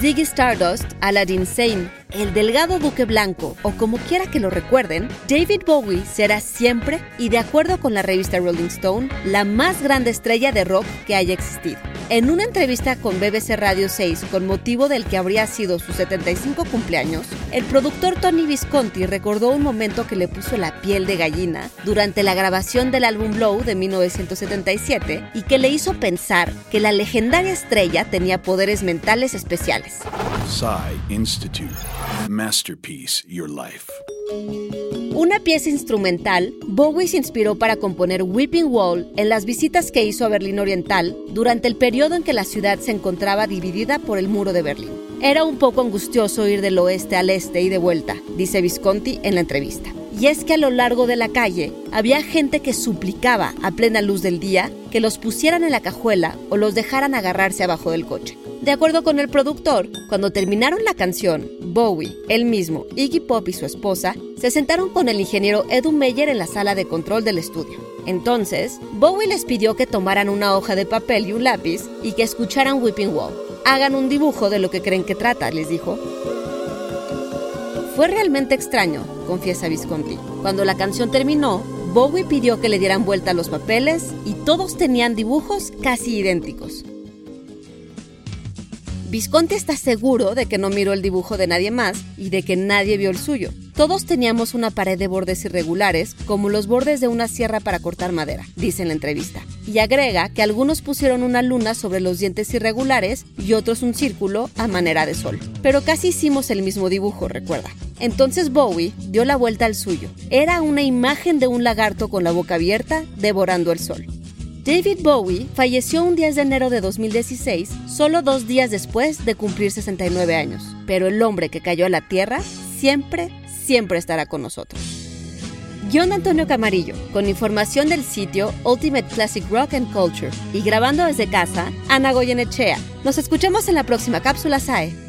Ziggy Stardust, Aladdin Sane, el delgado duque blanco o como quiera que lo recuerden, David Bowie será siempre, y de acuerdo con la revista Rolling Stone, la más grande estrella de rock que haya existido. En una entrevista con BBC Radio 6 con motivo del que habría sido su 75 cumpleaños, el productor Tony Visconti recordó un momento que le puso la piel de gallina durante la grabación del álbum Blow de 1977 y que le hizo pensar que la legendaria estrella tenía poderes mentales especiales. Institute. Masterpiece Your Life. Una pieza instrumental, Bowie se inspiró para componer Weeping Wall en las visitas que hizo a Berlín Oriental durante el periodo en que la ciudad se encontraba dividida por el muro de Berlín. Era un poco angustioso ir del oeste al este y de vuelta, dice Visconti en la entrevista. Y es que a lo largo de la calle había gente que suplicaba a plena luz del día que los pusieran en la cajuela o los dejaran agarrarse abajo del coche. De acuerdo con el productor, cuando terminaron la canción, Bowie, él mismo, Iggy Pop y su esposa se sentaron con el ingeniero Edu Meyer en la sala de control del estudio. Entonces, Bowie les pidió que tomaran una hoja de papel y un lápiz y que escucharan Whipping Wall. Hagan un dibujo de lo que creen que trata, les dijo. Fue realmente extraño, confiesa Visconti. Cuando la canción terminó, Bowie pidió que le dieran vuelta los papeles y todos tenían dibujos casi idénticos. Visconti está seguro de que no miró el dibujo de nadie más y de que nadie vio el suyo. Todos teníamos una pared de bordes irregulares, como los bordes de una sierra para cortar madera, dice en la entrevista. Y agrega que algunos pusieron una luna sobre los dientes irregulares y otros un círculo a manera de sol. Pero casi hicimos el mismo dibujo, recuerda. Entonces Bowie dio la vuelta al suyo. Era una imagen de un lagarto con la boca abierta devorando el sol. David Bowie falleció un 10 de enero de 2016, solo dos días después de cumplir 69 años. Pero el hombre que cayó a la Tierra siempre, siempre estará con nosotros. Guión Antonio Camarillo, con información del sitio Ultimate Classic Rock and Culture. Y grabando desde casa, Ana Goyenechea. Nos escuchamos en la próxima cápsula SAE.